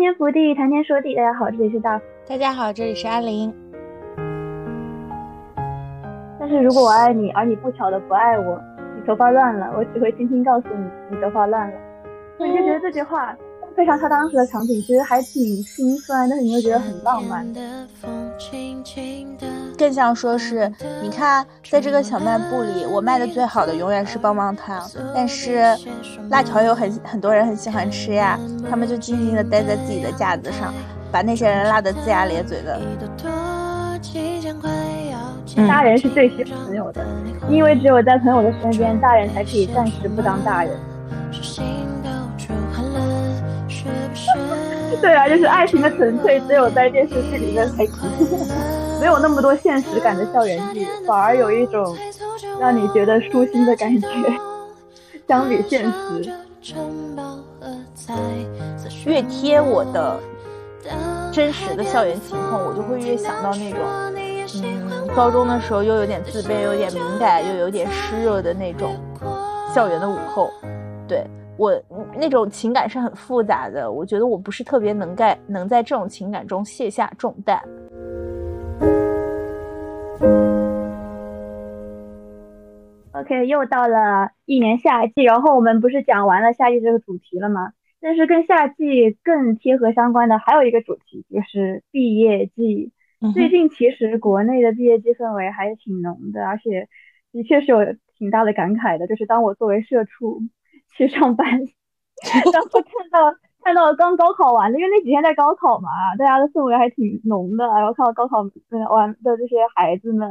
天福地，谈天说地。大家好，这里是大。大家好，这里是阿玲。但是如果我爱你，而你不巧的不爱我，你头发乱了，我只会轻轻告诉你，你头发乱了。我就觉得这句话。配上他当时的场景，其实还挺心酸，但是你又觉得很浪漫。更像说是，你看，在这个小卖部里，我卖的最好的永远是棒棒糖，但是辣条有很很多人很喜欢吃呀，他们就静静的待在自己的架子上，把那些人辣得龇牙咧嘴的。大人是最需要朋友的，因为只有在朋友的身边，大人才可以暂时不当大人。对啊，就是爱情的纯粹，只有在电视剧里面才体现，没有那么多现实感的校园剧，反而有一种让你觉得舒心的感觉。相比现实，越贴我的真实的校园情况，我就会越想到那种，嗯，高中的时候又有点自卑，有点敏感，又有点湿热的那种校园的午后，对。我那种情感是很复杂的，我觉得我不是特别能在能在这种情感中卸下重担。OK，又到了一年夏季，然后我们不是讲完了夏季这个主题了吗？但是跟夏季更贴合相关的还有一个主题，就是毕业季。最近其实国内的毕业季氛围还是挺浓的，而且的确是有挺大的感慨的，就是当我作为社畜。去上班，然后看到看到刚高考完的，因为那几天在高考嘛，大家的氛围还挺浓的。然后看到高考完的这些孩子们，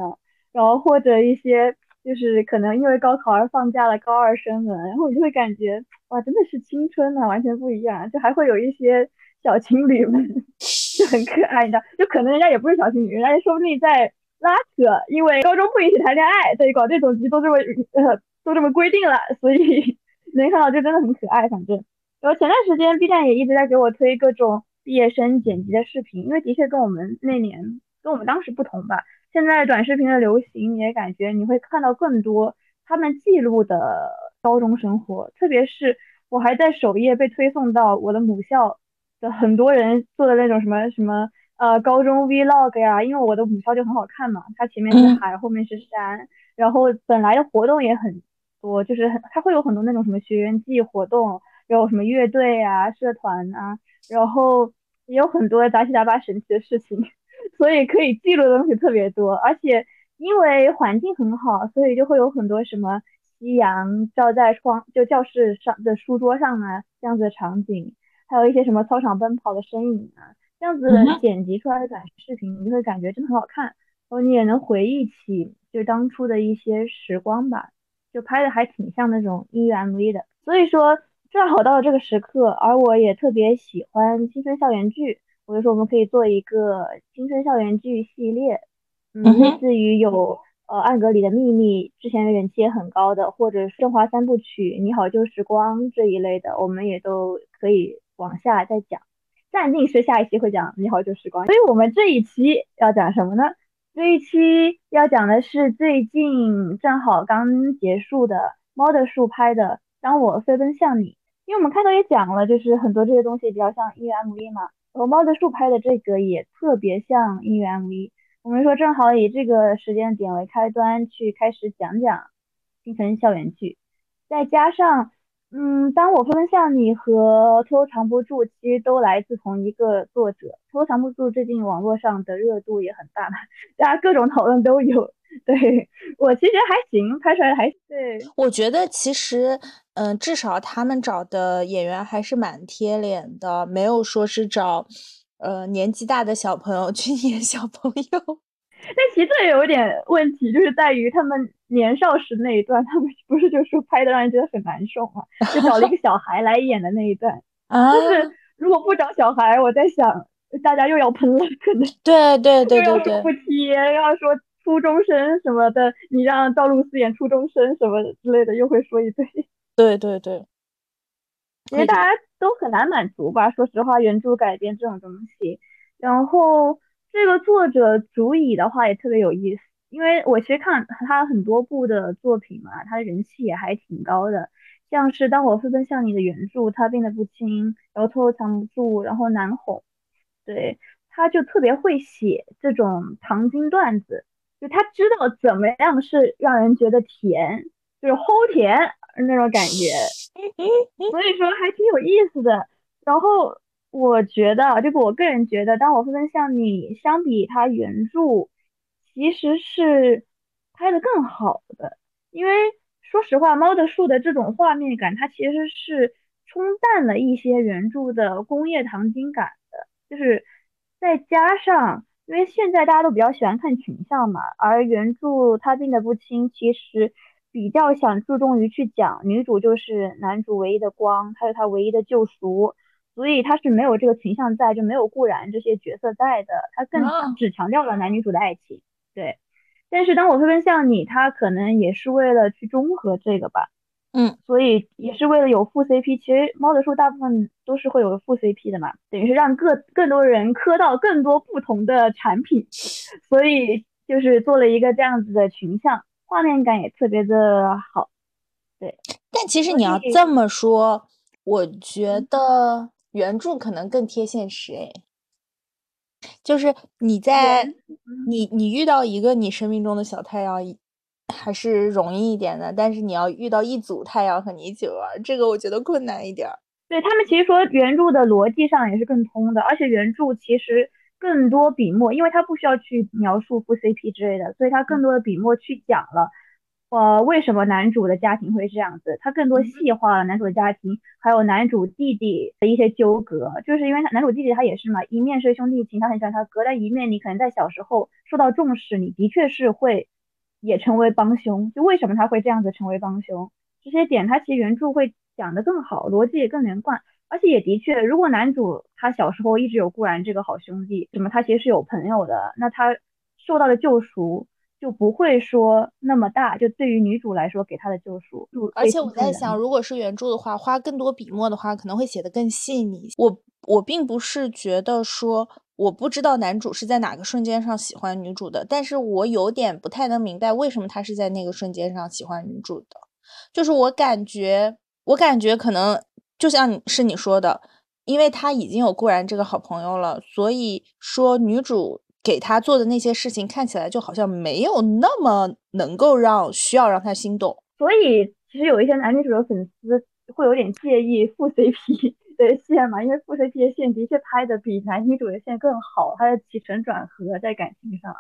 然后或者一些就是可能因为高考而放假的高二生们，然后你就会感觉哇，真的是青春啊，完全不一样。就还会有一些小情侣们 就很可爱，你知道，就可能人家也不是小情侣，人家说不定在拉扯，因为高中不允许谈恋爱，对，搞这种局都这么呃都这么规定了，所以。没看到就真的很可爱，反正，然后前段时间 B 站也一直在给我推各种毕业生剪辑的视频，因为的确跟我们那年跟我们当时不同吧。现在短视频的流行，也感觉你会看到更多他们记录的高中生活，特别是我还在首页被推送到我的母校的很多人做的那种什么什么呃高中 Vlog 呀，因为我的母校就很好看嘛，它前面是海，后面是山，然后本来的活动也很。多就是很他会有很多那种什么学员季活动，然后什么乐队啊、社团啊，然后也有很多杂七杂八神奇的事情，所以可以记录的东西特别多。而且因为环境很好，所以就会有很多什么夕阳照在窗就教室上的书桌上啊这样子的场景，还有一些什么操场奔跑的身影啊，这样子剪辑出来的短视频，你就会感觉真的很好看，然后你也能回忆起就当初的一些时光吧。就拍的还挺像那种音乐 MV 的，所以说正好到了这个时刻，而我也特别喜欢青春校园剧，我就说我们可以做一个青春校园剧系列，嗯，类似于有呃暗格里的秘密，之前人气也很高的，或者是《振华三部曲》你好旧时光这一类的，我们也都可以往下再讲。暂定是下一期会讲你好旧时光，所以我们这一期要讲什么呢？这一期要讲的是最近正好刚结束的猫的树拍的《当我飞奔向你》，因为我们开头也讲了，就是很多这些东西比较像音乐 MV 嘛，然后猫的树拍的这个也特别像音乐 MV。我们说正好以这个时间点为开端去开始讲讲青春校园剧，再加上。嗯，当我分享你和偷藏不住，其实都来自同一个作者。偷藏不住最近网络上的热度也很大，大家各种讨论都有。对我其实还行，拍出来还对。我觉得其实，嗯，至少他们找的演员还是蛮贴脸的，没有说是找，呃，年纪大的小朋友去 演小朋友。但其实这有点问题，就是在于他们年少时那一段，他们不是就说拍的让人觉得很难受嘛？就找了一个小孩来演的那一段，就是如果不找小孩，我在想大家又要喷了，可能对对对对对，不贴，要说初中生什么的，你让赵露思演初中生什么之类的，又会说一堆。对对对，因为大家都很难满足吧？说实话，原著改编这种东西，然后。这个作者主以的话也特别有意思，因为我其实看他很多部的作品嘛，他的人气也还挺高的。像是当我纷纷向你的原著，他病得不轻，然后偷偷藏不住，然后难哄，对，他就特别会写这种糖精段子，就他知道怎么样是让人觉得甜，就是齁甜那种感觉，所以说还挺有意思的。然后我觉得，这个我个人觉得，当我纷纷向你相比他原著，其实是拍的更好的，因为。说实话，猫的树的这种画面感，它其实是冲淡了一些原著的工业糖精感的。就是再加上，因为现在大家都比较喜欢看群像嘛，而原著它病得不轻，其实比较想注重于去讲女主就是男主唯一的光，还有他唯一的救赎，所以他是没有这个群像在，就没有固然这些角色在的，他更只强调了男女主的爱情，对。但是当我飞奔向你，他可能也是为了去中和这个吧，嗯，所以也是为了有副 CP。其实猫的书大部分都是会有副 CP 的嘛，等于是让各更多人磕到更多不同的产品，所以就是做了一个这样子的群像，画面感也特别的好。对，但其实你要这么说，我觉得原著可能更贴现实诶。就是你在你你遇到一个你生命中的小太阳，还是容易一点的。但是你要遇到一组太阳和你一起玩，这个我觉得困难一点。对他们其实说原著的逻辑上也是更通的，而且原著其实更多笔墨，因为它不需要去描述副 CP 之类的，所以它更多的笔墨去讲了。呃，为什么男主的家庭会这样子？他更多细化了男主的家庭，还有男主弟弟的一些纠葛，就是因为男主弟弟他也是嘛，一面是兄弟情，他很喜欢他哥，但一面你可能在小时候受到重视，你的确是会也成为帮凶。就为什么他会这样子成为帮凶？这些点他其实原著会讲得更好，逻辑也更连贯，而且也的确，如果男主他小时候一直有固然这个好兄弟，什么他其实是有朋友的，那他受到了救赎。就不会说那么大，就对于女主来说给她的救赎。而且我在想，如果是原著的话，花更多笔墨的话，可能会写得更细腻。我我并不是觉得说我不知道男主是在哪个瞬间上喜欢女主的，但是我有点不太能明白为什么他是在那个瞬间上喜欢女主的。就是我感觉，我感觉可能就像是你说的，因为他已经有顾然这个好朋友了，所以说女主。给他做的那些事情看起来就好像没有那么能够让需要让他心动，所以其实有一些男女主的粉丝会有点介意副 CP 的线嘛，因为副 CP 的线的确拍的比男女主的线更好，它的起承转合在感情上，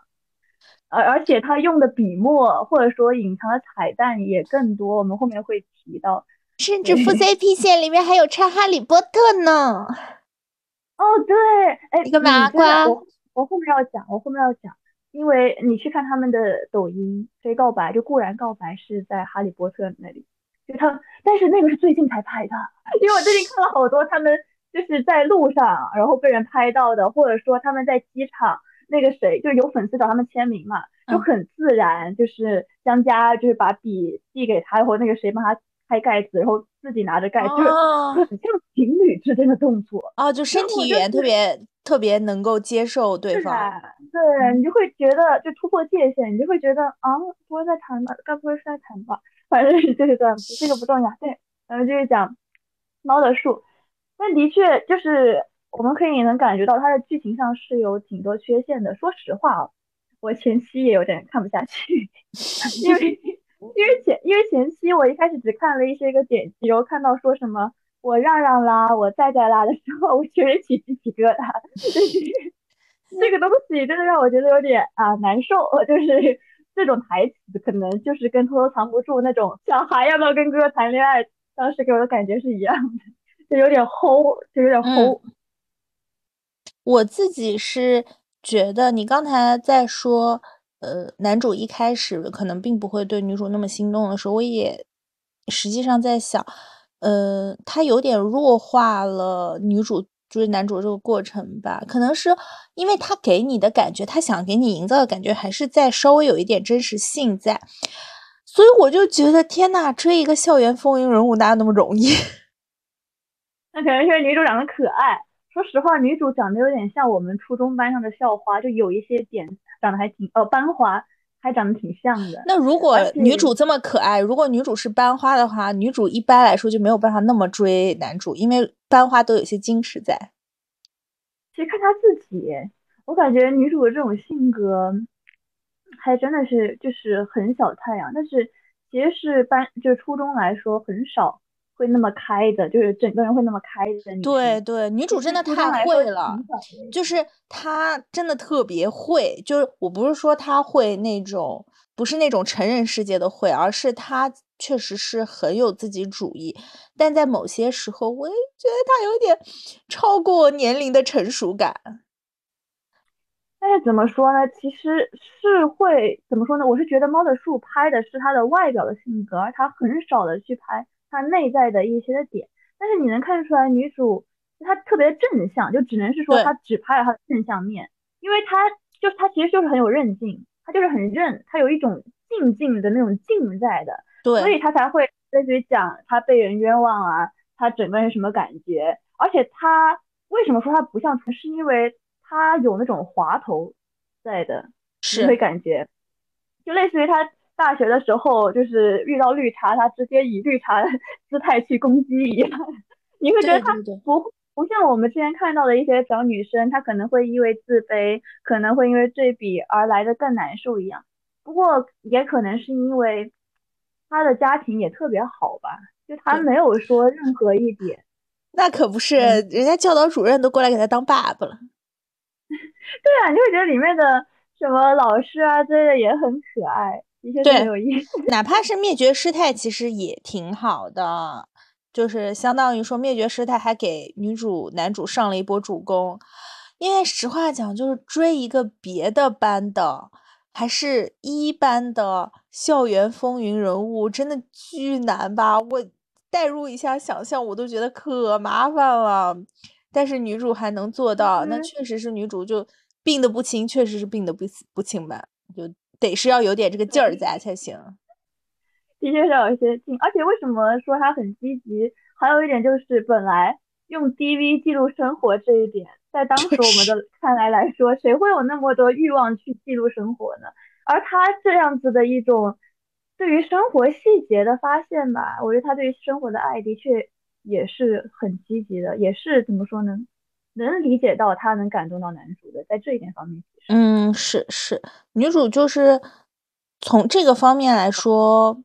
而而且他用的笔墨或者说隐藏的彩蛋也更多，我们后面会提到，甚至副 CP 线里面还有插哈利波特呢。哦，对，哎，一个麻瓜。我后面要讲，我后面要讲，因为你去看他们的抖音，谁告白就固然告白是在哈利波特那里，就他，但是那个是最近才拍的，因为我最近看了好多他们就是在路上然后被人拍到的，或者说他们在机场，那个谁就有粉丝找他们签名嘛，就很自然，就是江佳就是把笔递给他，然后那个谁帮他开盖子，然后自己拿着盖，就是很像情侣之间的动作啊，就身体语言特别。特别能够接受对方，对你就会觉得就突破界限，你就会觉得啊，不会在谈吧？该不会是在谈吧？反正是这段这个不重要。对，然后就是讲猫的树，但的确就是我们可以能感觉到它的剧情上是有挺多缺陷的。说实话啊，我前期也有点看不下去，因为 因为前因为前期我一开始只看了一些个点击，然后看到说什么。我让让啦，我在在啦的时候，我全身起鸡皮疙瘩，就是这个东西真的让我觉得有点啊难受。就是这种台词，可能就是跟偷偷藏不住那种小孩要不要跟哥哥谈恋爱，当时给我的感觉是一样的，就有点齁，就有点齁。我自己是觉得，你刚才在说，呃，男主一开始可能并不会对女主那么心动的时候，我也实际上在想。呃，他有点弱化了女主追男主这个过程吧？可能是因为他给你的感觉，他想给你营造的感觉还是在稍微有一点真实性在，所以我就觉得天呐，追一个校园风云人物哪有那么容易？那可能是女主长得可爱。说实话，女主长得有点像我们初中班上的校花，就有一些点长得还挺呃班花，还长得挺像的。那如果女主这么可爱，如果女主是班花的话，女主一般来说就没有办法那么追男主，因为班花都有些矜持在。其实看她自己，我感觉女主的这种性格，还真的是就是很小太阳，但是其实是班就是初中来说很少。会那么开的，就是整个人会那么开的。对对，女主真的太会了，就是她真的特别会。就是我不是说她会那种，不是那种成人世界的会，而是她确实是很有自己主意。但在某些时候，我也觉得她有点超过年龄的成熟感。但是怎么说呢？其实是会怎么说呢？我是觉得猫的树拍的是她的外表的性格，而她很少的去拍。她内在的一些的点，但是你能看出来，女主她特别正向，就只能是说她只拍了她的正向面，因为她就是她其实就是很有韧劲，她就是很韧，她有一种静静的那种静在的，对，所以她才会类似于讲她被人冤枉啊，她整个人什么感觉，而且她为什么说她不像，是因为她有那种滑头在的，你会感觉，就类似于她。大学的时候，就是遇到绿茶，他直接以绿茶 姿态去攻击一样，你会觉得他不不像我们之前看到的一些小女生，她可能会因为自卑，可能会因为对比而来的更难受一样。不过也可能是因为他的家庭也特别好吧，就他没有说任何一点。那可不是，人家教导主任都过来给他当爸爸了。对啊，你会觉得里面的什么老师啊之类的也很可爱。对，有意思。哪怕是灭绝师太，其实也挺好的，就是相当于说灭绝师太还给女主、男主上了一波助攻。因为实话讲，就是追一个别的班的，还是一班的校园风云人物，真的巨难吧？我代入一下想象，我都觉得可麻烦了。但是女主还能做到，那确实是女主就病得不轻，确实是病得不不轻吧？就。得是要有点这个劲儿在才行，的确是有一些劲，而且为什么说他很积极？还有一点就是，本来用 DV 记录生活这一点，在当时我们的看来来说，谁会有那么多欲望去记录生活呢？而他这样子的一种对于生活细节的发现吧，我觉得他对于生活的爱的确也是很积极的，也是怎么说呢？能理解到他能感动到男主的，在这一点方面，嗯，是是，女主就是从这个方面来说，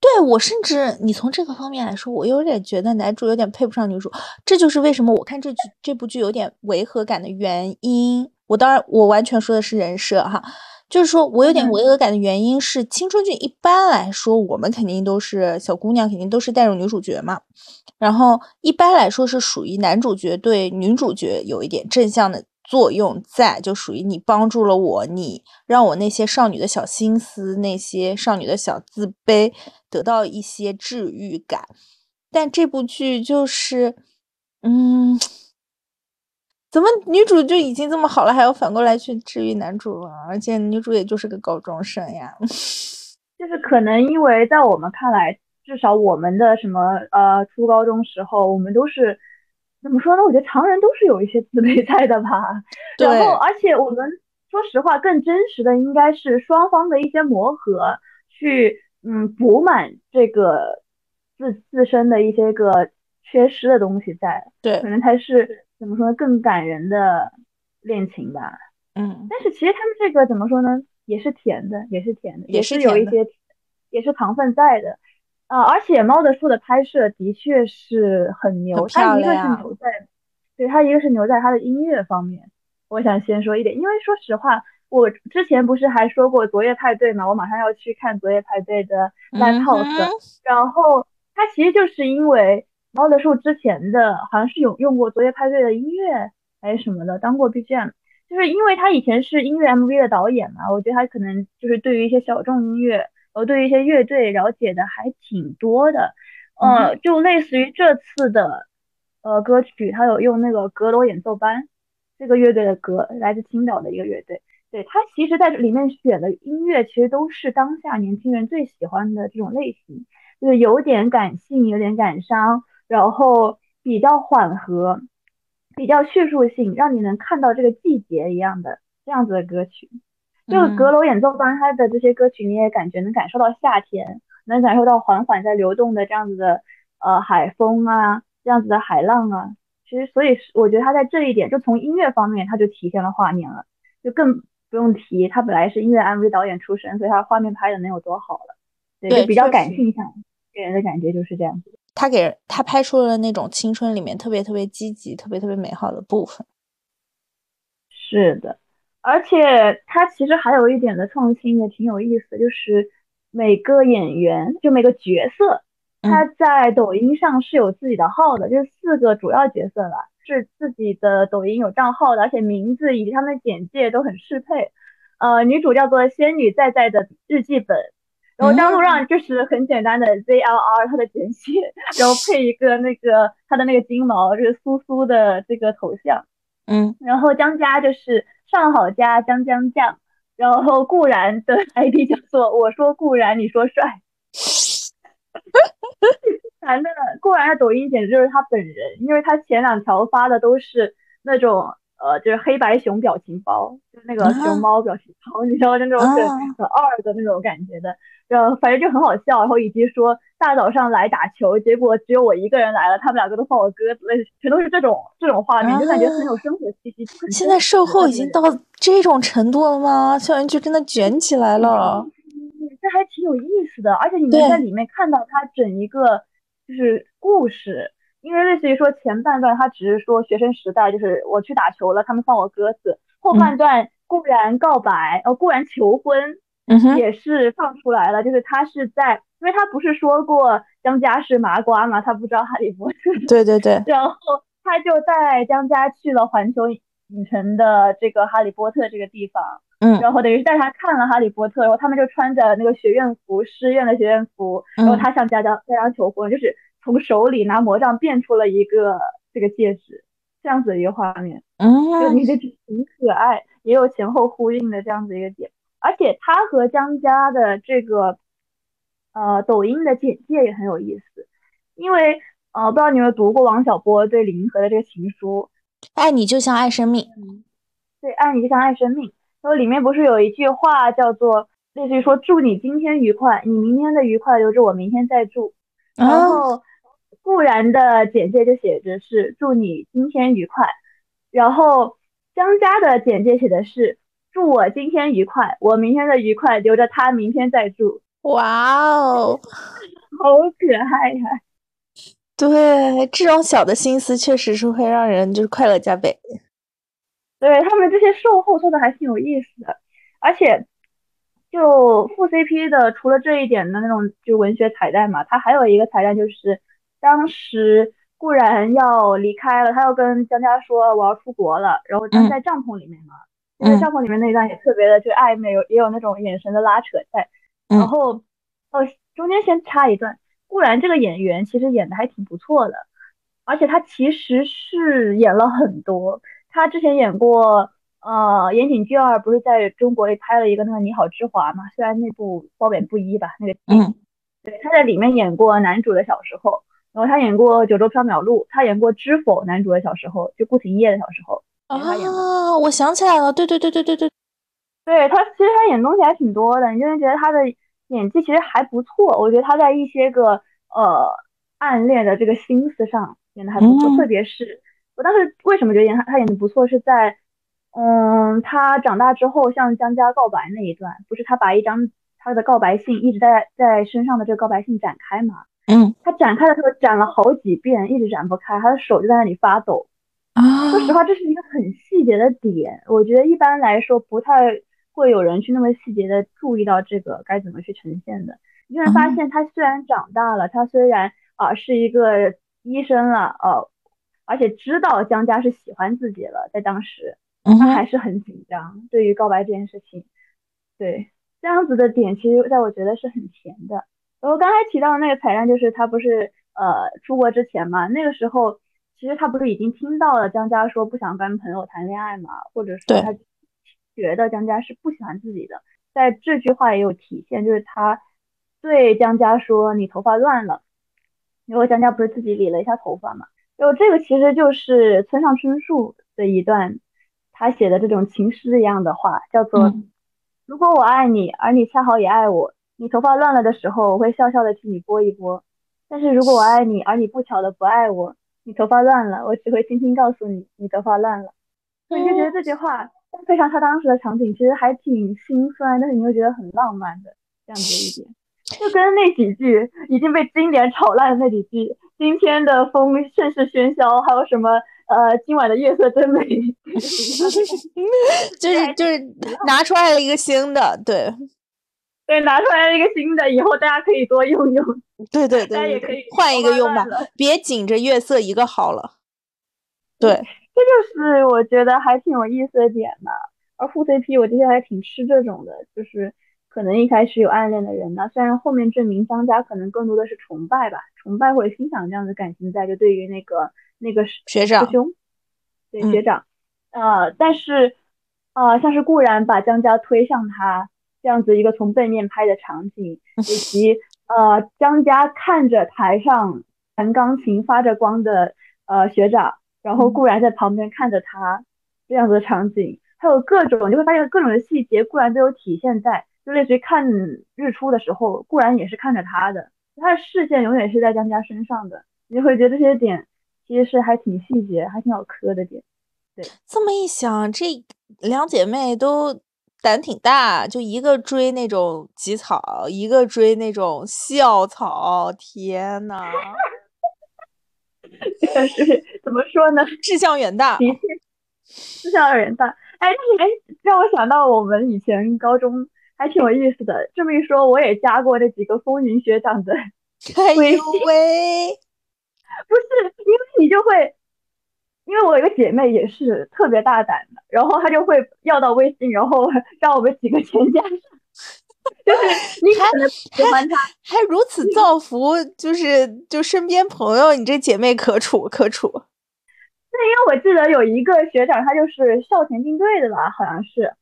对我甚至你从这个方面来说，我有点觉得男主有点配不上女主，这就是为什么我看这剧这部剧有点违和感的原因。我当然我完全说的是人设哈。就是说我有点违和感的原因是，青春剧一般来说，我们肯定都是小姑娘，肯定都是带入女主角嘛。然后一般来说是属于男主角对女主角有一点正向的作用在，就属于你帮助了我，你让我那些少女的小心思、那些少女的小自卑得到一些治愈感。但这部剧就是，嗯。怎么女主就已经这么好了，还要反过来去治愈男主啊？而且女主也就是个高中生呀。就是可能因为在我们看来，至少我们的什么呃初高中时候，我们都是怎么说呢？我觉得常人都是有一些自卑在的吧。然后，而且我们说实话，更真实的应该是双方的一些磨合，去嗯补满这个自自身的一些个缺失的东西在。对，可能才是。怎么说呢？更感人的恋情吧。嗯，但是其实他们这个怎么说呢？也是甜的，也是甜的，也是有一些，也是糖分在的。啊，而且《猫的树》的拍摄的确是很牛，它一个是牛在，对，它一个是牛在它的音乐方面。我想先说一点，因为说实话，我之前不是还说过《昨夜派对》嘛，我马上要去看《昨夜派对》的 live house，然后它其实就是因为。猫的树之前的好像是有用过《昨夜派对》的音乐还是什么的当过 BGM，就是因为他以前是音乐 MV 的导演嘛，我觉得他可能就是对于一些小众音乐，呃，对于一些乐队了解的还挺多的，呃，就类似于这次的呃歌曲，他有用那个阁楼演奏班这个乐队的歌，来自青岛的一个乐队，对他其实在里面选的音乐其实都是当下年轻人最喜欢的这种类型，就是有点感性，有点感伤。然后比较缓和，比较叙述性，让你能看到这个季节一样的这样子的歌曲，就阁楼演奏班他的这些歌曲，你也感觉能感受到夏天，能感受到缓缓在流动的这样子的呃海风啊，这样子的海浪啊。其实，所以我觉得他在这一点，就从音乐方面，他就体现了画面了，就更不用提他本来是音乐 MV 导演出身，所以他画面拍的能有多好了。对，就比较感性向，给人的感觉就是这样子。他给他拍出了那种青春里面特别特别积极、特别特别美好的部分。是的，而且他其实还有一点的创新也挺有意思，就是每个演员就每个角色，他在抖音上是有自己的号的，就是四个主要角色吧，是自己的抖音有账号的，而且名字以及他们的简介都很适配。呃，女主叫做仙女在在的日记本。然后张路让就是很简单的 ZLR 它的简写，然后配一个那个他的那个金毛，就是苏苏的这个头像，嗯，然后江家就是上好佳江江酱，然后固然的 ID 叫做我说固然你说帅，固然的固然的抖音简直就是他本人，因为他前两条发的都是那种。呃，就是黑白熊表情包，就是那个熊猫表情包，你知道，那种很很二的那种感觉的，然后反正就很好笑。然后以及说大早上来打球，结果只有我一个人来了，他们两个都放我鸽子，类全都是这种这种画面，就感觉很有生活气息。现在售后已经到这种程度了吗？校园剧真的卷起来了，这还挺有意思的，而且你能在里面看到它整一个就是故事。因为类似于说前半段，他只是说学生时代，就是我去打球了，他们放我鸽子。后半段固然告白，呃，固然求婚，也是放出来了。就是他是在，因为他不是说过江家是麻瓜嘛，他不知道哈利波特。对对对。然后他就带江家去了环球影城的这个哈利波特这个地方，嗯，然后等于是带他看了哈利波特，然后他们就穿着那个学院服，师院的学院服，然后他向家家家家求婚，就是。从手里拿魔杖变出了一个这个戒指，这样子的一个画面，嗯，就你这挺可爱，也有前后呼应的这样子一个点，而且他和江家的这个呃抖音的简介也很有意思，因为呃不知道你有没有读过王小波对李银河的这个情书，爱你就像爱生命，对，爱你就像爱生命，然后里面不是有一句话叫做类似于说祝你今天愉快，你明天的愉快留着我明天再祝，然后。固然的简介就写着是祝你今天愉快，然后江家的简介写的是祝我今天愉快，我明天的愉快留着他明天再祝。哇哦，好可爱呀！对，这种小的心思确实是会让人就是快乐加倍。对他们这些售后做的还挺有意思的，而且就副 CP 的除了这一点的那种就文学彩蛋嘛，它还有一个彩蛋就是。当时固然要离开了，他要跟江家说我要出国了，然后站在帐篷里面嘛，在帐篷里面那一段也特别的就暧昧，有也有那种眼神的拉扯在。然后哦，中间先插一段，固然这个演员其实演的还挺不错的，而且他其实是演了很多，他之前演过呃岩井俊二不是在中国也拍了一个那个你好之华嘛，虽然那部褒贬不一吧，那个嗯，对，他在里面演过男主的小时候。然后他演过《九州缥缈录》，他演过《知否》男主的小时候，就顾廷烨的小时候。啊，我想起来了，对对对对对对，对他其实他演东西还挺多的，你就会觉得他的演技其实还不错。我觉得他在一些个呃暗恋的这个心思上演的还不错，特别是我当时为什么觉得演他他演的不错，是在嗯他长大之后向江家告白那一段，不是他把一张他的告白信一直在在身上的这个告白信展开嘛？嗯，他展开的时候展了好几遍，一直展不开，他的手就在那里发抖。啊，说实话，这是一个很细节的点，我觉得一般来说不太会有人去那么细节的注意到这个该怎么去呈现的。你会发现，他虽然长大了，他虽然啊是一个医生了，呃，而且知道江家是喜欢自己了，在当时，他还是很紧张，对于告白这件事情。对，这样子的点，其实在我觉得是很甜的。然后刚才提到的那个彩蛋，就是他不是呃出国之前嘛，那个时候其实他不是已经听到了江家说不想跟朋友谈恋爱嘛，或者说他觉得江家是不喜欢自己的，在这句话也有体现，就是他对江家说你头发乱了，然后江家不是自己理了一下头发嘛，然后这个其实就是村上春树的一段他写的这种情诗一样的话，叫做如果我爱你，而你恰好也爱我，你头发乱了的时候，我会笑笑的替你拨一拨；但是如果我爱你，而你不巧的不爱我，你头发乱了，我只会轻轻告诉你，你头发乱了。所以你就觉得这句话配上他当时的场景，其实还挺心酸，但是你又觉得很浪漫的这样子一点。就跟那几句已经被经典炒烂的那几句，今天的风甚是喧嚣，还有什么呃，今晚的月色真美，就是就是拿出来了一个新的，对，对，拿出来了一个新的，以后大家可以多用用，对对对，大家也可以换一个用吧，别紧着月色一个好了，对，这就是我觉得还挺有意思的点吧。而副 CP 我之前还挺吃这种的，就是。可能一开始有暗恋的人呢，虽然后面证明张家可能更多的是崇拜吧，崇拜或者欣赏这样的感情在，就对于那个那个学长师兄，对学长，呃，但是呃，像是固然把江家推向他这样子一个从背面拍的场景，以及呃江家看着台上弹钢琴发着光的呃学长，然后固然在旁边看着他这样子的场景，还有各种你会发现各种的细节固然都有体现在。就类似于看日出的时候，固然也是看着他的，他的视线永远是在江家身上的，你会觉得这些点其实是还挺细节，还挺好磕的点。对，这么一想，这两姐妹都胆挺大，就一个追那种吉草，一个追那种校草，天呐！确实，怎么说呢？志向远大，的确，志向远大。哎，哎，让我想到我们以前高中。还挺有意思的，这么一说，我也加过那几个风云学长的 微信。不是，因为你就会，因为我有个姐妹也是特别大胆的，然后她就会要到微信，然后 让我们几个全加上。就是 你可能喜欢她，还如此造福，就是就身边朋友，你这姐妹可处可处。对，因为我记得有一个学长，他就是校田径队的吧，好像是。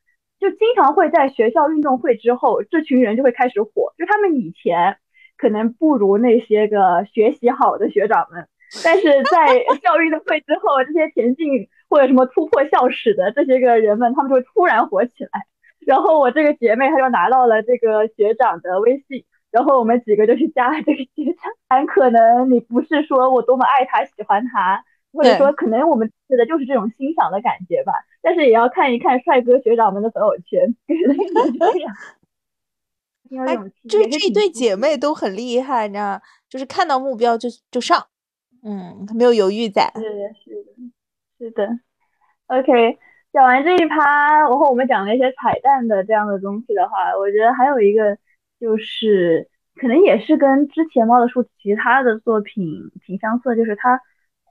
就经常会在学校运动会之后，这群人就会开始火。就他们以前可能不如那些个学习好的学长们，但是在校运动会之后，这些田径或者什么突破校史的这些个人们，他们就会突然火起来。然后我这个姐妹她就拿到了这个学长的微信，然后我们几个就去加了这个学长。很可能你不是说我多么爱他、喜欢他。或者说，可能我们指的就是这种欣赏的感觉吧，但是也要看一看帅哥学长们的朋友圈，就是这样。哎，就是这对姐妹都很厉害，你知道就是看到目标就就上，嗯，没有犹豫在。是的，是的，是的。OK，讲完这一趴，然后我们讲了一些彩蛋的这样的东西的话，我觉得还有一个就是，可能也是跟之前猫的树其他的作品挺相似，就是它。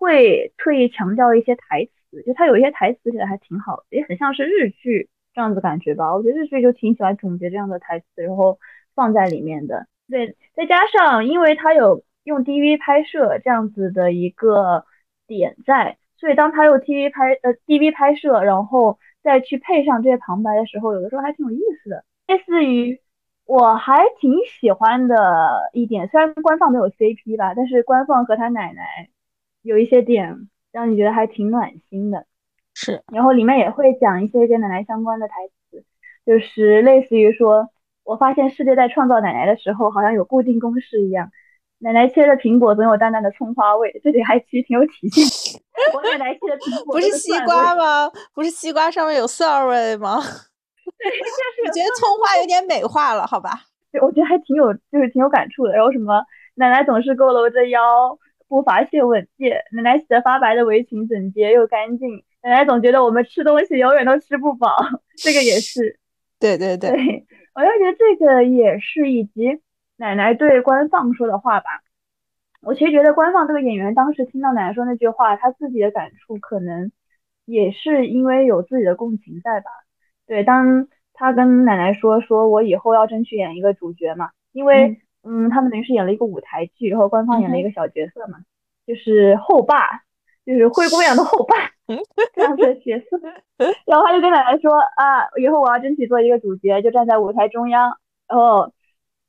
会特意强调一些台词，就他有一些台词写的还挺好的，也很像是日剧这样子感觉吧。我觉得日剧就挺喜欢总结这样的台词，然后放在里面的。对，再加上因为他有用 DV 拍摄这样子的一个点在，所以当他用 TV 拍呃 DV 拍摄，然后再去配上这些旁白的时候，有的时候还挺有意思的。类似于我还挺喜欢的一点，虽然官方没有 CP 吧，但是官方和他奶奶。有一些点让你觉得还挺暖心的，是。然后里面也会讲一些跟奶奶相关的台词，就是类似于说，我发现世界在创造奶奶的时候，好像有固定公式一样。奶奶切的苹果总有淡淡的葱花味，这里还其实挺有体现。我奶奶切的苹果不是西瓜吗？不是西瓜上面有蒜味吗？对，就是我觉得葱花有点美化了，好吧？对，我觉得还挺有，就是挺有感触的。然后什么，奶奶总是佝偻着腰。步伐却稳健，奶奶洗的发白的围裙整洁又干净。奶奶总觉得我们吃东西永远都吃不饱，这个也是。对对对，我就觉得这个也是，以及奶奶对官放说的话吧。我其实觉得官放这个演员当时听到奶奶说那句话，他自己的感触可能也是因为有自己的共情在吧。对，当他跟奶奶说说我以后要争取演一个主角嘛，因为。嗯，他们等于是演了一个舞台剧，然后官方演了一个小角色嘛，就是后爸，就是灰姑娘的后爸 这样的角色。然后他就跟奶奶说啊，以后我要争取做一个主角，就站在舞台中央。然后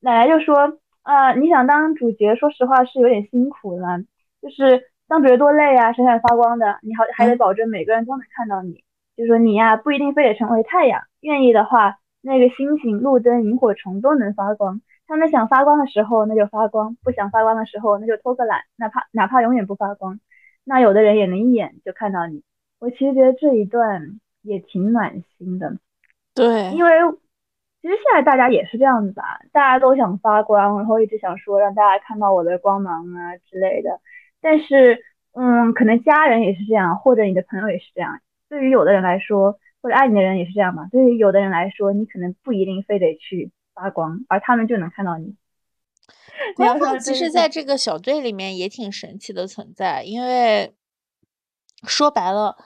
奶奶就说啊，你想当主角，说实话是有点辛苦的，就是当主角多累啊，闪闪发光的，你好还得保证每个人都能看到你。就说你呀，不一定非得成为太阳，愿意的话那个星星、路灯、萤火虫都能发光。他们想发光的时候那就发光，不想发光的时候那就偷个懒，哪怕哪怕永远不发光。那有的人也能一眼就看到你。我其实觉得这一段也挺暖心的。对，因为其实现在大家也是这样子吧，大家都想发光，然后一直想说让大家看到我的光芒啊之类的。但是，嗯，可能家人也是这样，或者你的朋友也是这样。对于有的人来说，或者爱你的人也是这样嘛。对于有的人来说，你可能不一定非得去发光，而他们就能看到你。官方其实在这个小队里面也挺神奇的存在，因为说白了，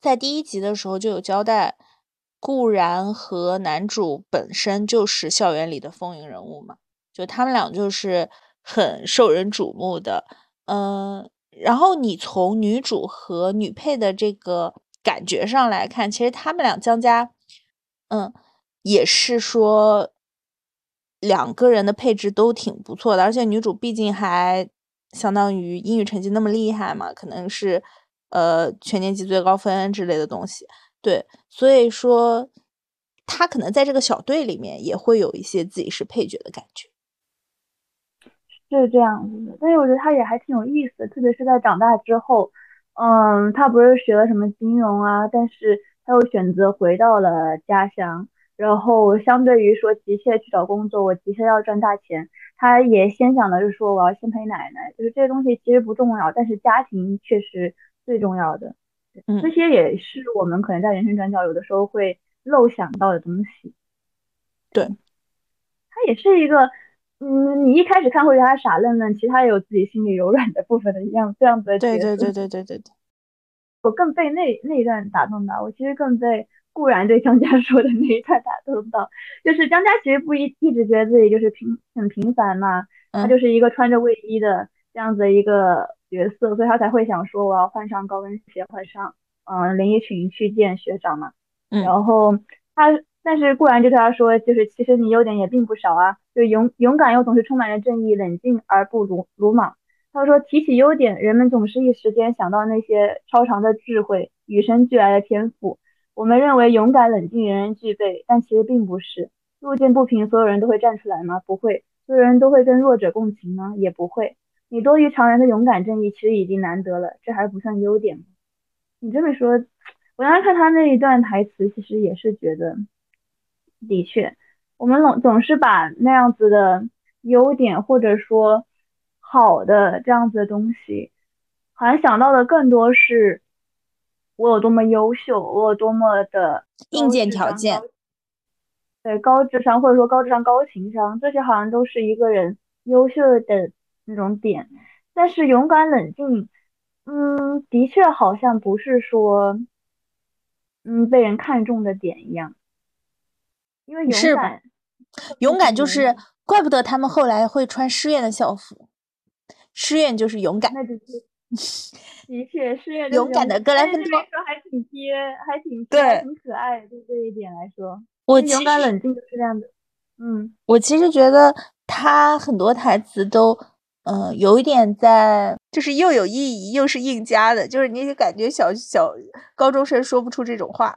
在第一集的时候就有交代。顾然和男主本身就是校园里的风云人物嘛，就他们俩就是很受人瞩目的，嗯，然后你从女主和女配的这个感觉上来看，其实他们俩江家，嗯，也是说两个人的配置都挺不错的，而且女主毕竟还相当于英语成绩那么厉害嘛，可能是呃全年级最高分之类的东西。对，所以说他可能在这个小队里面也会有一些自己是配角的感觉，是这样子的。但是我觉得他也还挺有意思的，特别是在长大之后，嗯，他不是学了什么金融啊，但是他又选择回到了家乡，然后相对于说急切去找工作，我急切要赚大钱，他也先想的是说我要先陪奶奶，就是这些东西其实不重要，但是家庭确实最重要的。这些也是我们可能在人生转角有的时候会漏想到的东西。对，他也是一个，嗯，你一开始看会觉得他傻愣愣，其实他也有自己心里柔软的部分的一样这样子的。对对对对对对对。我更被那那一段打动到，我其实更被固然对江家 说的那一段打动到，就是江家其实不一一直觉得自己就是平很平凡嘛，他就是一个穿着卫衣的这样子一个。角色，所以他才会想说我要换上高跟鞋，换上嗯连衣裙去见学长嘛。然后他，但是固然就对他说，就是其实你优点也并不少啊，就勇勇敢又总是充满着正义，冷静而不鲁鲁莽。他说提起优点，人们总是一时间想到那些超长的智慧、与生俱来的天赋。我们认为勇敢冷静人人具备，但其实并不是。路见不平，所有人都会站出来吗？不会。所有人都会跟弱者共情吗？也不会。你多于常人的勇敢正义，其实已经难得了，这还不算优点吗？你这么说，我当时看他那一段台词，其实也是觉得，的确，我们总总是把那样子的优点或者说好的这样子的东西，好像想到的更多是我有多么优秀，我有多么的硬件条件，对高智商或者说高智商高情商，这些好像都是一个人优秀的。那种点，但是勇敢冷静，嗯，的确好像不是说，嗯，被人看中的点一样。因为勇敢，勇敢就是，怪不得他们后来会穿师院的校服，师院就是勇敢。那就是，的确，师院勇敢的格兰芬多还挺贴，还挺对，挺可爱。对这一点来说，我勇敢冷静就是这样的。嗯，我其实觉得他很多台词都。嗯，有一点在，就是又有意义又是硬加的，就是你感觉小小高中生说不出这种话，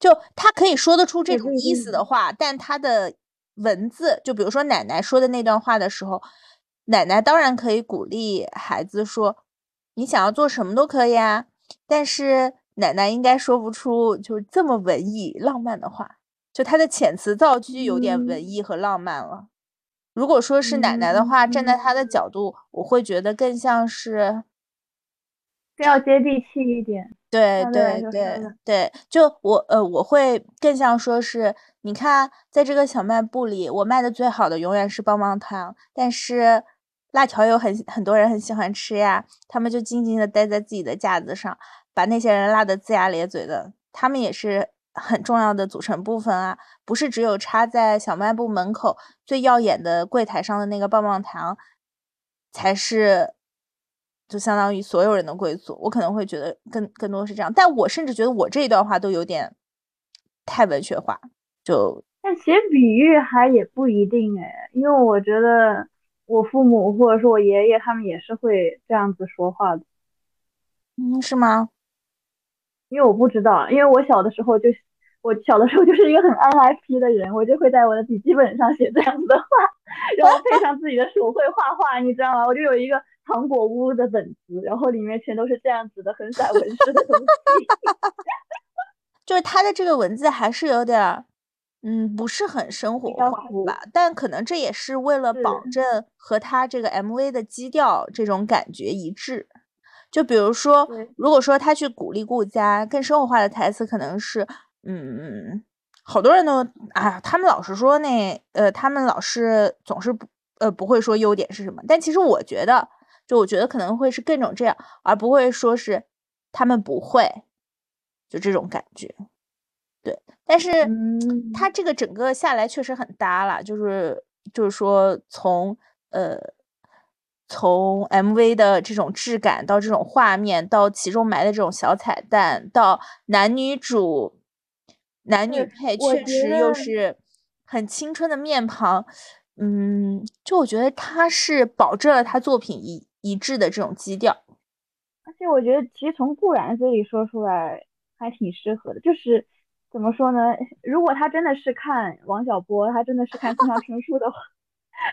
就他可以说得出这种意思的话，但他的文字，就比如说奶奶说的那段话的时候，奶奶当然可以鼓励孩子说，你想要做什么都可以啊，但是奶奶应该说不出就是这么文艺浪漫的话，就他的遣词造句有点文艺和浪漫了。如果说是奶奶的话，站在她的角度，我会觉得更像是更要接地气一点。对对对对，就我呃，我会更像说是，你看，在这个小卖部里，我卖的最好的永远是棒棒糖，但是辣条有很很多人很喜欢吃呀，他们就静静的待在自己的架子上，把那些人辣得龇牙咧嘴的，他们也是。很重要的组成部分啊，不是只有插在小卖部门口最耀眼的柜台上的那个棒棒糖，才是就相当于所有人的贵族。我可能会觉得更更多是这样，但我甚至觉得我这一段话都有点太文学化。就但其实比喻还也不一定哎，因为我觉得我父母或者说我爷爷他们也是会这样子说话的。嗯，是吗？因为我不知道，因为我小的时候就我小的时候就是一个很 NFP 的人，我就会在我的笔记本上写这样子的话，然后配上自己的手绘画画，你知道吗？我就有一个糖果屋的本子，然后里面全都是这样子的很散文式的东西。就是他的这个文字还是有点。嗯，不是很生活化吧？但可能这也是为了保证和他这个 MV 的基调这种感觉一致。就比如说，如果说他去鼓励顾家，更生活化的台词可能是，嗯，好多人都，啊，他们老是说那，呃，他们老是总是不，呃，不会说优点是什么。但其实我觉得，就我觉得可能会是更种这样，而不会说是他们不会，就这种感觉。对，但是他这个整个下来确实很搭了，就是就是说从呃从 MV 的这种质感到这种画面，到其中埋的这种小彩蛋，到男女主男女配，确实又是很青春的面庞，嗯，就我觉得他是保证了他作品一一致的这种基调，而且我觉得其实从顾然嘴里说出来还挺适合的，就是。怎么说呢？如果他真的是看王小波，他真的是看村上春树的话，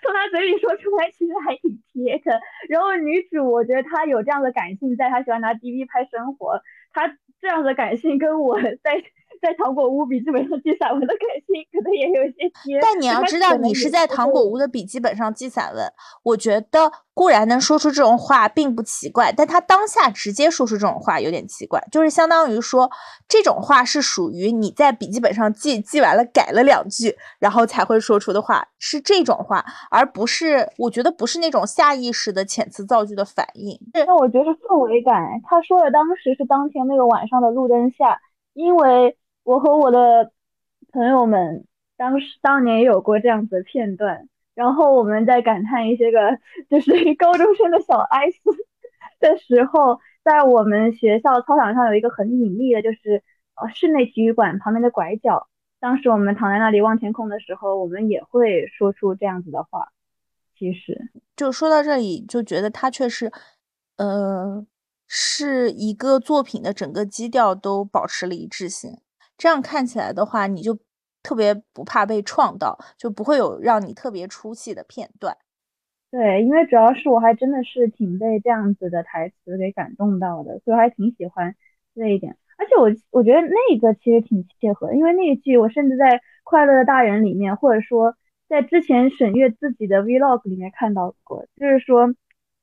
从他嘴里说出来其实还挺贴的。然后女主，我觉得她有这样的感性，在她喜欢拿 DV 拍生活，她这样的感性跟我在。在糖果屋笔记本上记散文的感性可能也有一些贴，但你要知道，你是在糖果屋的笔记本上记散文，我觉得固然能说出这种话并不奇怪，但他当下直接说出这种话有点奇怪，就是相当于说这种话是属于你在笔记本上记记完了改了两句，然后才会说出的话，是这种话，而不是我觉得不是那种下意识的遣词造句的反应。那我觉得是氛围感，他说的当时是当天那个晚上的路灯下，因为。我和我的朋友们当时当年也有过这样子的片段，然后我们在感叹一些个就是 高中生的小哀思的时候，在我们学校操场上有一个很隐秘的，就是呃室内体育馆旁边的拐角。当时我们躺在那里望天空的时候，我们也会说出这样子的话。其实就说到这里，就觉得它确实，呃，是一个作品的整个基调都保持了一致性。这样看起来的话，你就特别不怕被创到，就不会有让你特别出戏的片段。对，因为主要是我还真的是挺被这样子的台词给感动到的，所以我还挺喜欢这一点。而且我我觉得那个其实挺切合，因为那一句我甚至在《快乐的大人》里面，或者说在之前沈月自己的 Vlog 里面看到过，就是说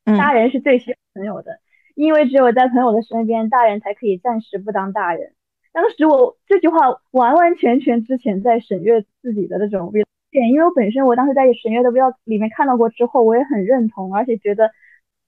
大人是最需要朋友的，因为只有在朋友的身边，大人才可以暂时不当大人。当时我这句话完完全全之前在沈月自己的那种 vlog，因为我本身我当时在沈月的 vlog 里面看到过之后，我也很认同，而且觉得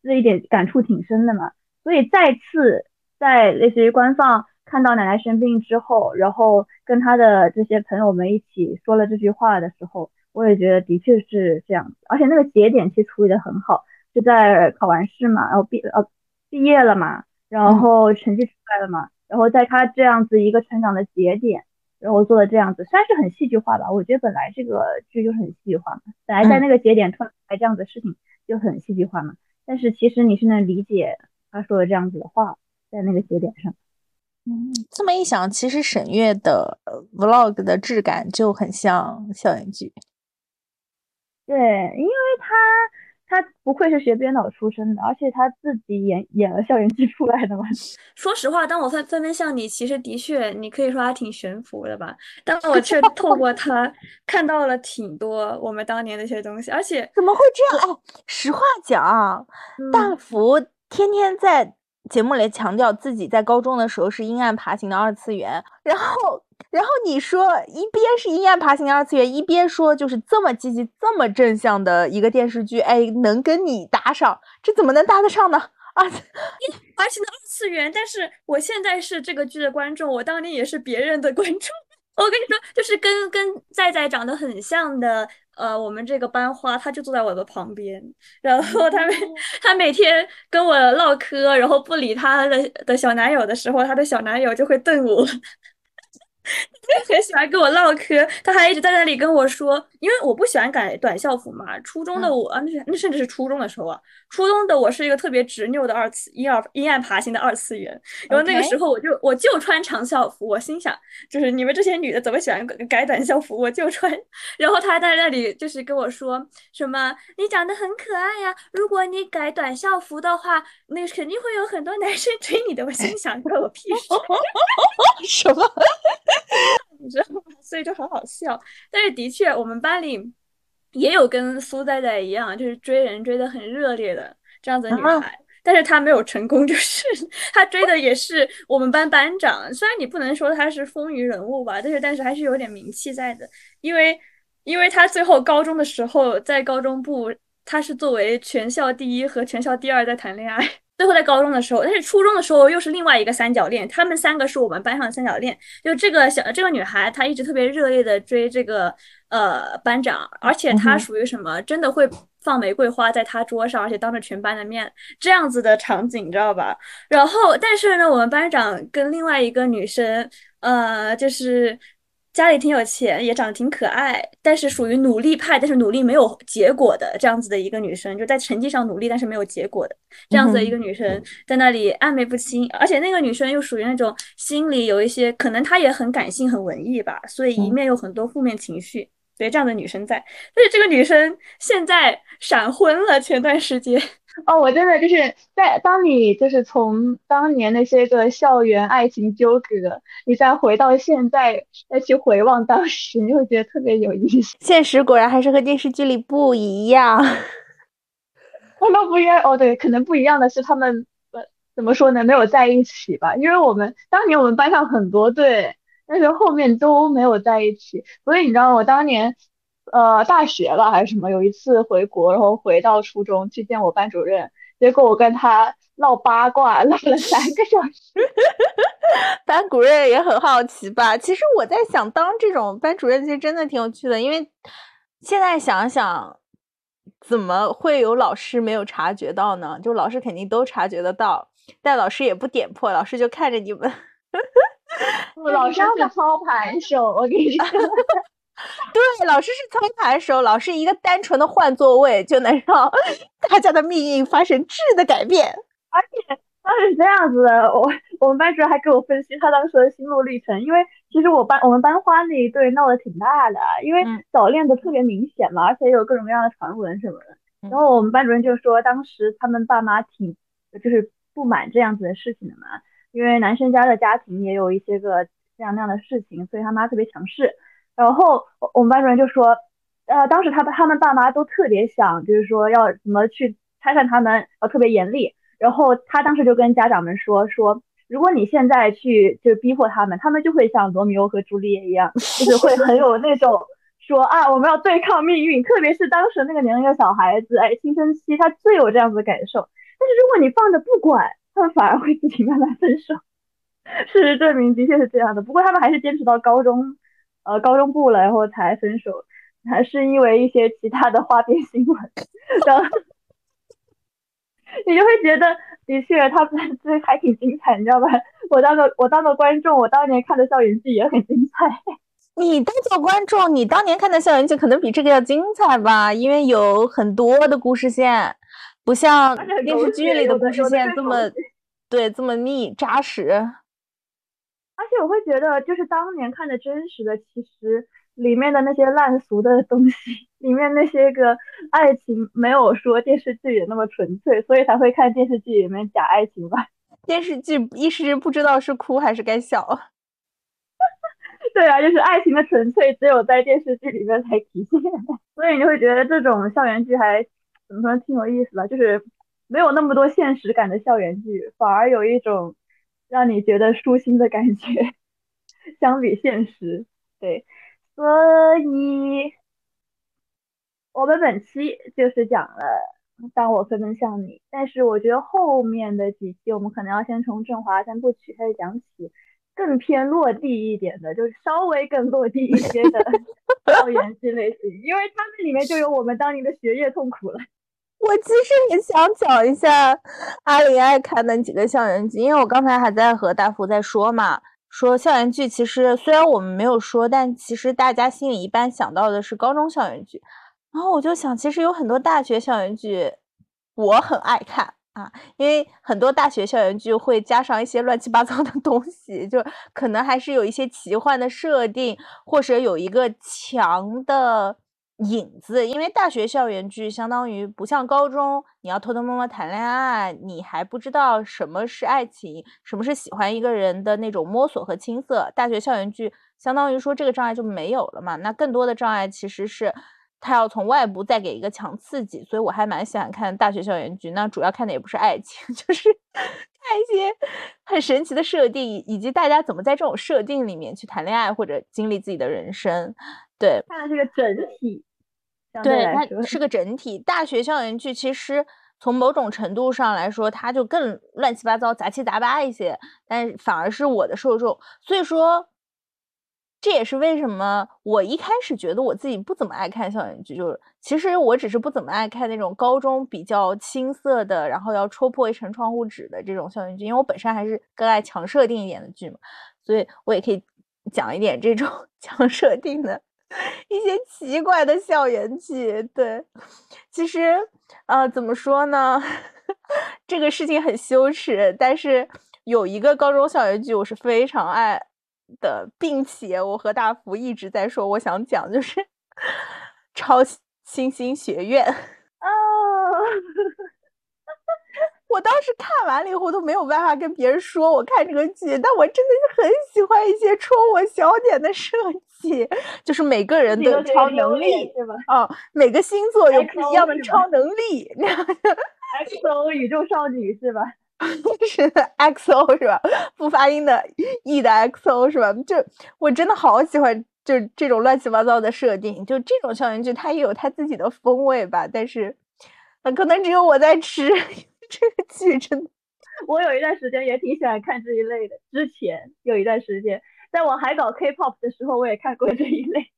这一点感触挺深的嘛。所以再次在类似于官方看到奶奶生病之后，然后跟他的这些朋友们一起说了这句话的时候，我也觉得的确是这样子。而且那个节点其实处理的很好，就在考完试嘛，然后毕呃毕业了嘛，然后成绩出来了嘛。然后在他这样子一个成长的节点，然后做的这样子，虽然是很戏剧化吧，我觉得本来这个剧就很戏剧化嘛，本来在那个节点突然来这样子的事情就很戏剧化嘛。但是其实你是能理解他说的这样子的话，在那个节点上。嗯，这么一想，其实沈月的 vlog 的质感就很像校园剧。对，因为他。他不愧是学编导出身的，而且他自己演演了校园剧出来的嘛。说实话，当我分分分向你，其实的确，你可以说他挺悬浮的吧。但我却透过他 看到了挺多我们当年的一些东西，而且怎么会这样？哎，实话讲，大福天天在节目里强调自己在高中的时候是阴暗爬行的二次元，然后。然后你说一边是阴暗爬行的二次元，一边说就是这么积极、这么正向的一个电视剧，哎，能跟你搭上，这怎么能搭得上呢？啊，阴暗爬行的二次元，但是我现在是这个剧的观众，我当年也是别人的观众。我跟你说，就是跟跟在在长得很像的，呃，我们这个班花，他就坐在我的旁边，然后他每 他每天跟我唠嗑，然后不理他的的小男友的时候，他的小男友就会瞪我。他很喜欢跟我唠嗑，他还一直在那里跟我说，因为我不喜欢改短校服嘛。初中的我啊，那是那甚至是初中的时候啊，初中的我是一个特别执拗的二次阴二阴暗爬行的二次元。然后那个时候我就我就穿长校服，我心想就是你们这些女的怎么喜欢改短校服，我就穿。然后他还在那里就是跟我说什么你长得很可爱呀，如果你改短校服的话，那肯定会有很多男生追你的。我心想关我屁事，什么？你知道吗？所以就很好笑。但是的确，我们班里也有跟苏仔仔一样，就是追人追得很热烈的这样子的女孩。但是她没有成功，就是她追的也是我们班班长。虽然你不能说她是风云人物吧，但是但是还是有点名气在的。因为因为她最后高中的时候在高中部，她是作为全校第一和全校第二在谈恋爱。最后在高中的时候，但是初中的时候又是另外一个三角恋，他们三个是我们班上的三角恋。就这个小这个女孩，她一直特别热烈的追这个呃班长，而且她属于什么，真的会放玫瑰花在他桌上，而且当着全班的面这样子的场景，你知道吧？然后，但是呢，我们班长跟另外一个女生，呃，就是。家里挺有钱，也长得挺可爱，但是属于努力派，但是努力没有结果的这样子的一个女生，就在成绩上努力，但是没有结果的这样子的一个女生，在那里暧昧不清，而且那个女生又属于那种心里有一些，可能她也很感性、很文艺吧，所以一面有很多负面情绪，对这样的女生在，但是这个女生现在闪婚了，前段时间。哦，我真的就是在当你就是从当年那些个校园爱情纠葛，你再回到现在再去回望当时，你会觉得特别有意思。现实果然还是和电视剧里不一样。他们不一样哦，对，可能不一样的是他们呃怎么说呢，没有在一起吧？因为我们当年我们班上很多对，但是后面都没有在一起，所以你知道我当年。呃，大学了还是什么？有一次回国，然后回到初中去见我班主任，结果我跟他唠八卦，唠了三个小时。班主任也很好奇吧？其实我在想，当这种班主任其实真的挺有趣的，因为现在想想，怎么会有老师没有察觉到呢？就老师肯定都察觉得到，但老师也不点破，老师就看着你们。老师是操盘手，我跟你说。对，老师是操盘手，老师一个单纯的换座位就能让 大家的命运发生质的改变。而且当时是这样子的，我我们班主任还给我分析他当时的心路历程。因为其实我班我们班花那一对闹得挺大的，因为早恋的特别明显嘛，而且有各种各样的传闻什么的。然后我们班主任就说，当时他们爸妈挺就是不满这样子的事情的嘛，因为男生家的家庭也有一些个这样那样的事情，所以他妈特别强势。然后我们班主任就说，呃，当时他他们爸妈都特别想，就是说要怎么去拆散他们，呃，特别严厉。然后他当时就跟家长们说，说如果你现在去就逼迫他们，他们就会像罗密欧和朱丽叶一样，就是会很有那种说啊，我们要对抗命运。特别是当时那个年龄的小孩子，哎，青春期他最有这样子的感受。但是如果你放着不管，他们反而会自己慢慢分手。事实证明的确是这样的。不过他们还是坚持到高中。呃，高中部了，然后才分手，还是因为一些其他的花边新闻，然后你就会觉得，的确，他们这还挺精彩，你知道吧？我当个我当个观众，我当年看的校园剧也很精彩。你当做观众，你当年看的校园剧可能比这个要精彩吧？因为有很多的故事线，不像电视剧里的故事线这么对这么密扎实。而且我会觉得，就是当年看的真实的，其实里面的那些烂俗的东西，里面那些个爱情没有说电视剧里那么纯粹，所以才会看电视剧里面假爱情吧。电视剧一时不知道是哭还是该笑。对啊，就是爱情的纯粹只有在电视剧里面才体现，所以你会觉得这种校园剧还怎么说挺有意思的，就是没有那么多现实感的校园剧，反而有一种。让你觉得舒心的感觉，相比现实，对，所以我们本期就是讲了《当我飞奔向你》，但是我觉得后面的几期我们可能要先从《振华三部曲》开始讲起，更偏落地一点的，就是稍微更落地一些的 校园剧类型，因为他们里面就有我们当年的学业痛苦了。我其实也想讲一下阿林爱看的几个校园剧，因为我刚才还在和大福在说嘛，说校园剧，其实虽然我们没有说，但其实大家心里一般想到的是高中校园剧。然后我就想，其实有很多大学校园剧，我很爱看啊，因为很多大学校园剧会加上一些乱七八糟的东西，就可能还是有一些奇幻的设定，或者有一个强的。影子，因为大学校园剧相当于不像高中，你要偷偷摸摸谈恋爱，你还不知道什么是爱情，什么是喜欢一个人的那种摸索和青涩。大学校园剧相当于说这个障碍就没有了嘛，那更多的障碍其实是他要从外部再给一个强刺激，所以我还蛮喜欢看大学校园剧。那主要看的也不是爱情，就是看一些很神奇的设定，以及大家怎么在这种设定里面去谈恋爱或者经历自己的人生。对，看的这个整体。对，它是个整体。大学校园剧其实从某种程度上来说，它就更乱七八糟、杂七杂八一些，但反而是我的受众。所以说，这也是为什么我一开始觉得我自己不怎么爱看校园剧，就是其实我只是不怎么爱看那种高中比较青涩的，然后要戳破一层窗户纸的这种校园剧，因为我本身还是更爱强设定一点的剧嘛，所以我也可以讲一点这种 强设定的。一些奇怪的校园剧，对，其实，呃，怎么说呢？这个事情很羞耻，但是有一个高中校园剧我是非常爱的，并且我和大福一直在说，我想讲就是 《超星星学院》啊。我当时看完了以后都没有办法跟别人说我看这个剧，但我真的是很喜欢一些戳我小点的设计，就是每个人的超能力，是吧？哦，每个星座有不一样的超能力。XO 宇宙少女是吧？是 XO 是吧？不发音的 E 的 XO 是吧？就我真的好喜欢，就这种乱七八糟的设定，就这种校园剧它也有它自己的风味吧。但是，可能只有我在吃。这个剧真的，我有一段时间也挺喜欢看这一类的。之前有一段时间，在我还搞 K-pop 的时候，我也看过这一类。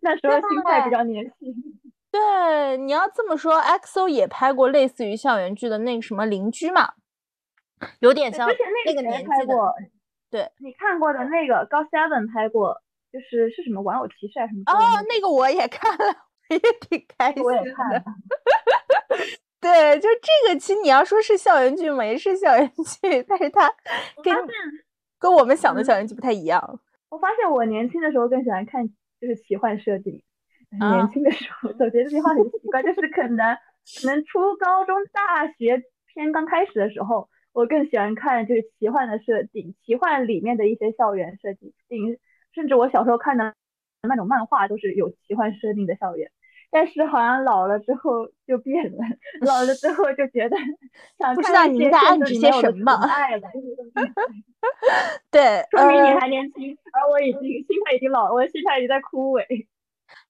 那时候心态比较年轻。对，你要这么说，XO 也拍过类似于校园剧的那个什么邻居嘛，有点像那个年纪的。对，你看过的那个高 Seven 拍过，就是是什么玩偶骑士还是什么？哦，那个我也看了，我也挺开心的。我也看了。对，就这个，其实你要说是校园剧嘛，也是校园剧，但是它跟跟我们想的校园剧不太一样。我发现我年轻的时候更喜欢看就是奇幻设定，年轻的时候总觉得这句话很奇怪，就是可能可能初高中、大学偏刚开始的时候，我更喜欢看就是奇幻的设定，奇幻里面的一些校园设定，甚至我小时候看的那种漫画都是有奇幻设定的校园。但是好像老了之后就变了，老了之后就觉得 想看一些暗指些什么。爱了，对，说明你还年轻，而我已经心态已经老，我的心态已经在枯萎。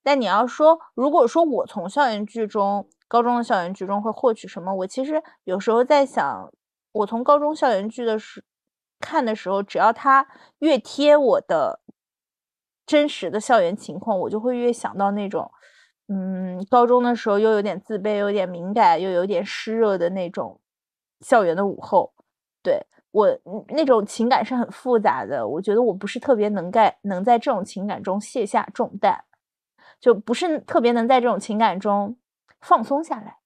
但你要说，如果说我从校园剧中，高中的校园剧中会获取什么？我其实有时候在想，我从高中校园剧的时看的时候，只要它越贴我的真实的校园情况，我就会越想到那种。嗯，高中的时候又有点自卑，有点敏感，又有点湿热的那种校园的午后，对我那种情感是很复杂的。我觉得我不是特别能在能在这种情感中卸下重担，就不是特别能在这种情感中放松下来。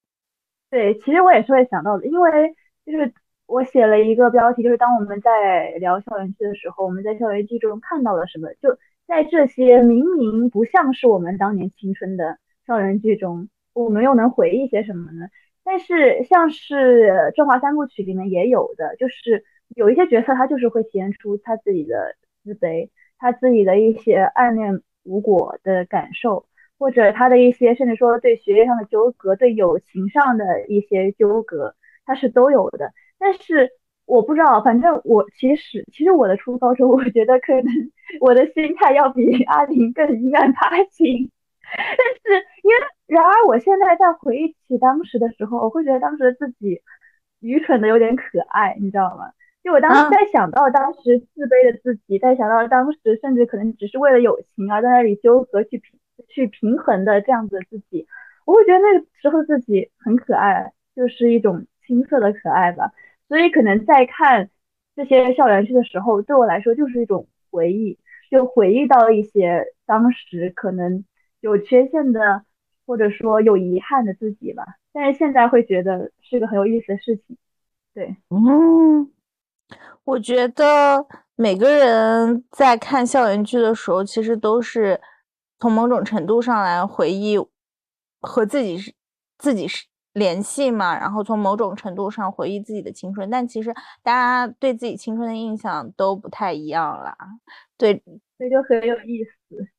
对，其实我也是会想到的，因为就是我写了一个标题，就是当我们在聊校园剧的时候，我们在校园剧中看到了什么？就在这些明明不像是我们当年青春的。校园剧中，我们又能回忆些什么呢？但是像是《中华三部曲》里面也有的，就是有一些角色他就是会体现出他自己的自卑，他自己的一些暗恋无果的感受，或者他的一些甚至说对学业上的纠葛，对友情上的一些纠葛，他是都有的。但是我不知道，反正我其实其实我的初高中，我觉得可能 我的心态要比阿玲更阴暗爬行。但是，因为然而，我现在在回忆起当时的时候，我会觉得当时的自己愚蠢的有点可爱，你知道吗？就我当时在想到当时自卑的自己，在想到当时甚至可能只是为了友情而在那里纠葛去平去平衡的这样子的自己，我会觉得那个时候自己很可爱，就是一种青涩的可爱吧。所以可能在看这些校园剧的时候，对我来说就是一种回忆，就回忆到一些当时可能有缺陷的，或者说有遗憾的自己吧。但是现在会觉得是个很有意思的事情。对，嗯，我觉得每个人在看校园剧的时候，其实都是从某种程度上来回忆和自己是自己是联系嘛，然后从某种程度上回忆自己的青春。但其实大家对自己青春的印象都不太一样啦。对，所以就很有意思。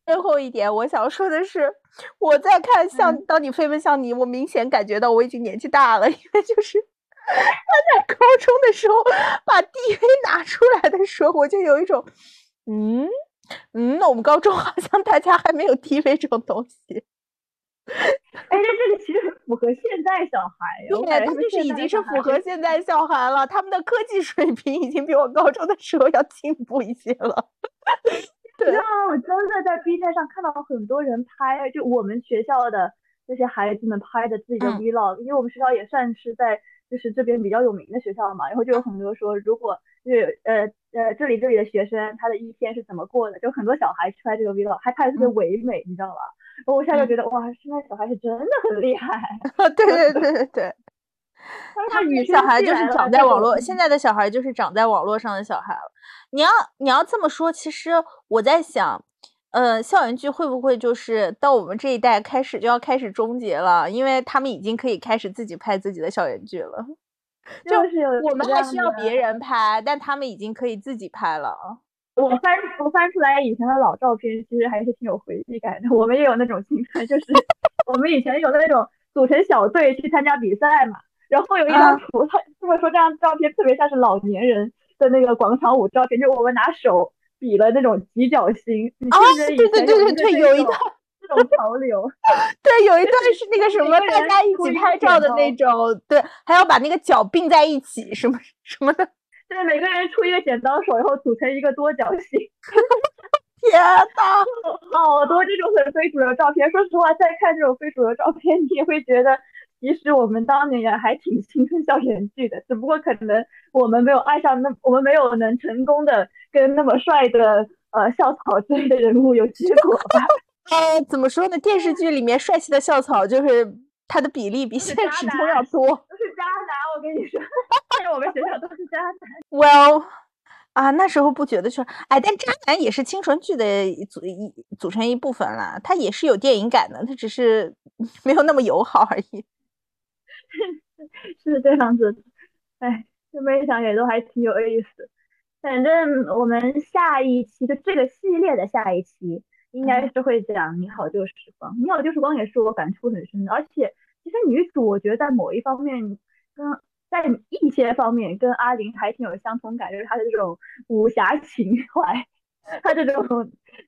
最后一点，我想说的是，我在看《像当你飞奔向你》，我明显感觉到我已经年纪大了，因为就是。他在高中的时候把 DV 拿出来的时候，我就有一种，嗯嗯，那我们高中好像大家还没有 DV 这种东西。哎，那这个其实很符合现在小孩，对，他就是已经是符合现在小孩了，他们的科技水平已经比我高中的时候要进步一些了。对啊，我真的在 B 站上看到很多人拍，就我们学校的那些孩子们拍的自己的 Vlog，因为我们学校也算是在。就是这边比较有名的学校嘛，然后就有很多说，如果就是呃呃这里这里的学生他的一天是怎么过的，就很多小孩拍这个 vlog，还拍的特别唯美，你知道吧？我现在就觉得哇，现在小孩是真的很厉害。对对对对对，他女小孩就是长在网络，现在的小孩就是长在网络上的小孩了。你要你要这么说，其实我在想。呃，校园剧会不会就是到我们这一代开始就要开始终结了？因为他们已经可以开始自己拍自己的校园剧了。就是我们还需要别人拍，但他们已经可以自己拍了。我翻我翻出来以前的老照片，其实还是挺有回忆感的。我们也有那种青春，就是我们以前有的那种组成小队去参加比赛嘛。然后有一张图，他这么说，这张照片特别像是老年人的那个广场舞照片，就我们拿手。比了那种几角星啊，对对对对 对，有一段这种潮流，对，有一段是那个什么，大家一起拍照的那种，对，还要把那个脚并在一起，什么什么的，对，每个人出一个剪刀手，然后组成一个多角形。天呐，好多这种很非主流照片。说实话，再看这种非主流照片，你也会觉得。其实我们当年也还挺青春校园剧的，只不过可能我们没有爱上那，我们没有能成功的跟那么帅的呃校草之类的人物有结果吧。呃，怎么说呢？电视剧里面帅气的校草就是他的比例比现实中要多。都是渣男，我跟你说，在我们学校都是渣男。Well，啊，那时候不觉得是，哎，但渣男也是清纯剧的组一组成一部分啦，他也是有电影感的，他只是 没有那么友好而已。是这样子，哎，这么一想也都还挺有意思。反正我们下一期就这个系列的下一期，应该是会讲《你好旧时光》。《你好旧时光》也是我感触很深的，而且其实女主我觉得在某一方面跟在一些方面跟阿玲还挺有相同感，就是她的这种武侠情怀，她这种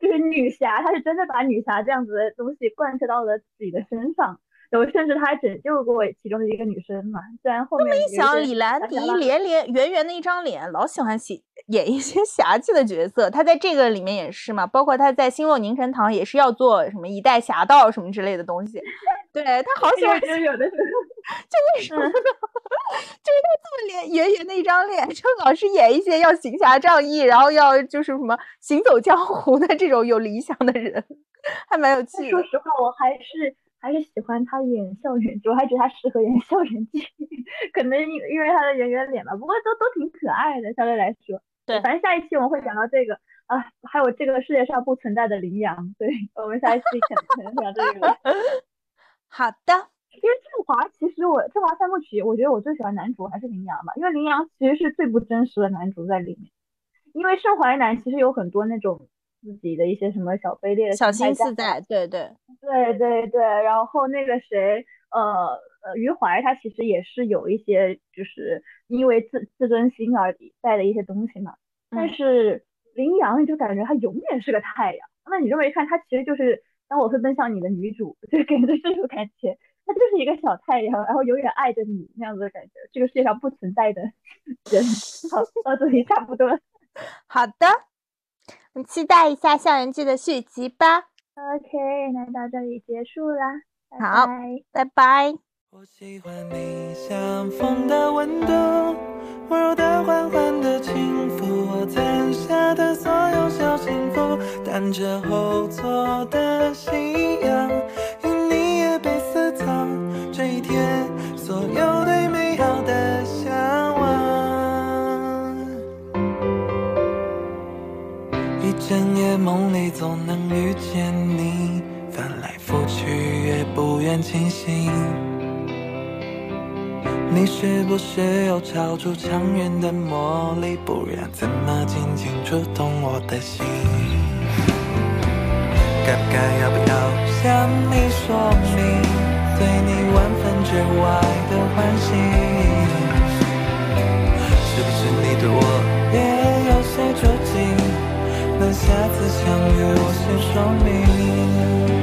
就是女侠，她是真的把女侠这样子的东西贯彻到了自己的身上。我甚至他还拯救过其中的一个女生嘛，虽然后面。那么一想，李兰迪连连圆圆的一张脸，老喜欢写演一些 侠气的角色。他在这个里面也是嘛，包括他在《星落凝成堂》也是要做什么一代侠盗什么之类的东西。对他好 喜欢，就有的，就为什么呢？就是他这么脸圆圆的一张脸，就老是演一些要行侠仗义，然后要就是什么行走江湖的这种有理想的人，还蛮有趣。说实话，我还是。还是喜欢他演校园剧，我还觉得他适合演校园剧，可能因因为他的圆圆脸吧。不过都都挺可爱的，相对来说。对，反正下一期我们会讲到这个啊，还有这个世界上不存在的羚羊。对，我们下一期可能讲这个。好的。因为振华，其实我振华三部曲，我觉得我最喜欢男主还是羚羊吧，因为羚羊其实是最不真实的男主在里面。因为盛淮南其实有很多那种。自己的一些什么小卑劣的小心思在，对对对对对。然后那个谁，呃呃，余淮他其实也是有一些，就是因为自自尊心而带的一些东西嘛。但是林阳，你就感觉他永远是个太阳。那你这么一看，他其实就是当我会奔向你的女主，就给人的这种感觉，他就是一个小太阳，然后永远爱着你那样子的感觉。这个世界上不存在的 人。好，到这里差不多。好的。我们期待一下校园剧的续集吧。OK，那到这里结束啦。好，拜拜。我喜欢你像风的温度。温柔的、缓缓的轻抚我攒下的所有小幸福，但这后座的夕阳，一整夜梦里总能遇见你，翻来覆去也不愿清醒。你是不是有超出常人的魔力？不然怎么轻轻触动我的心？该不该要不要向你说明，对你万分之外的欢喜？是不是你对我？下次相遇我先说明。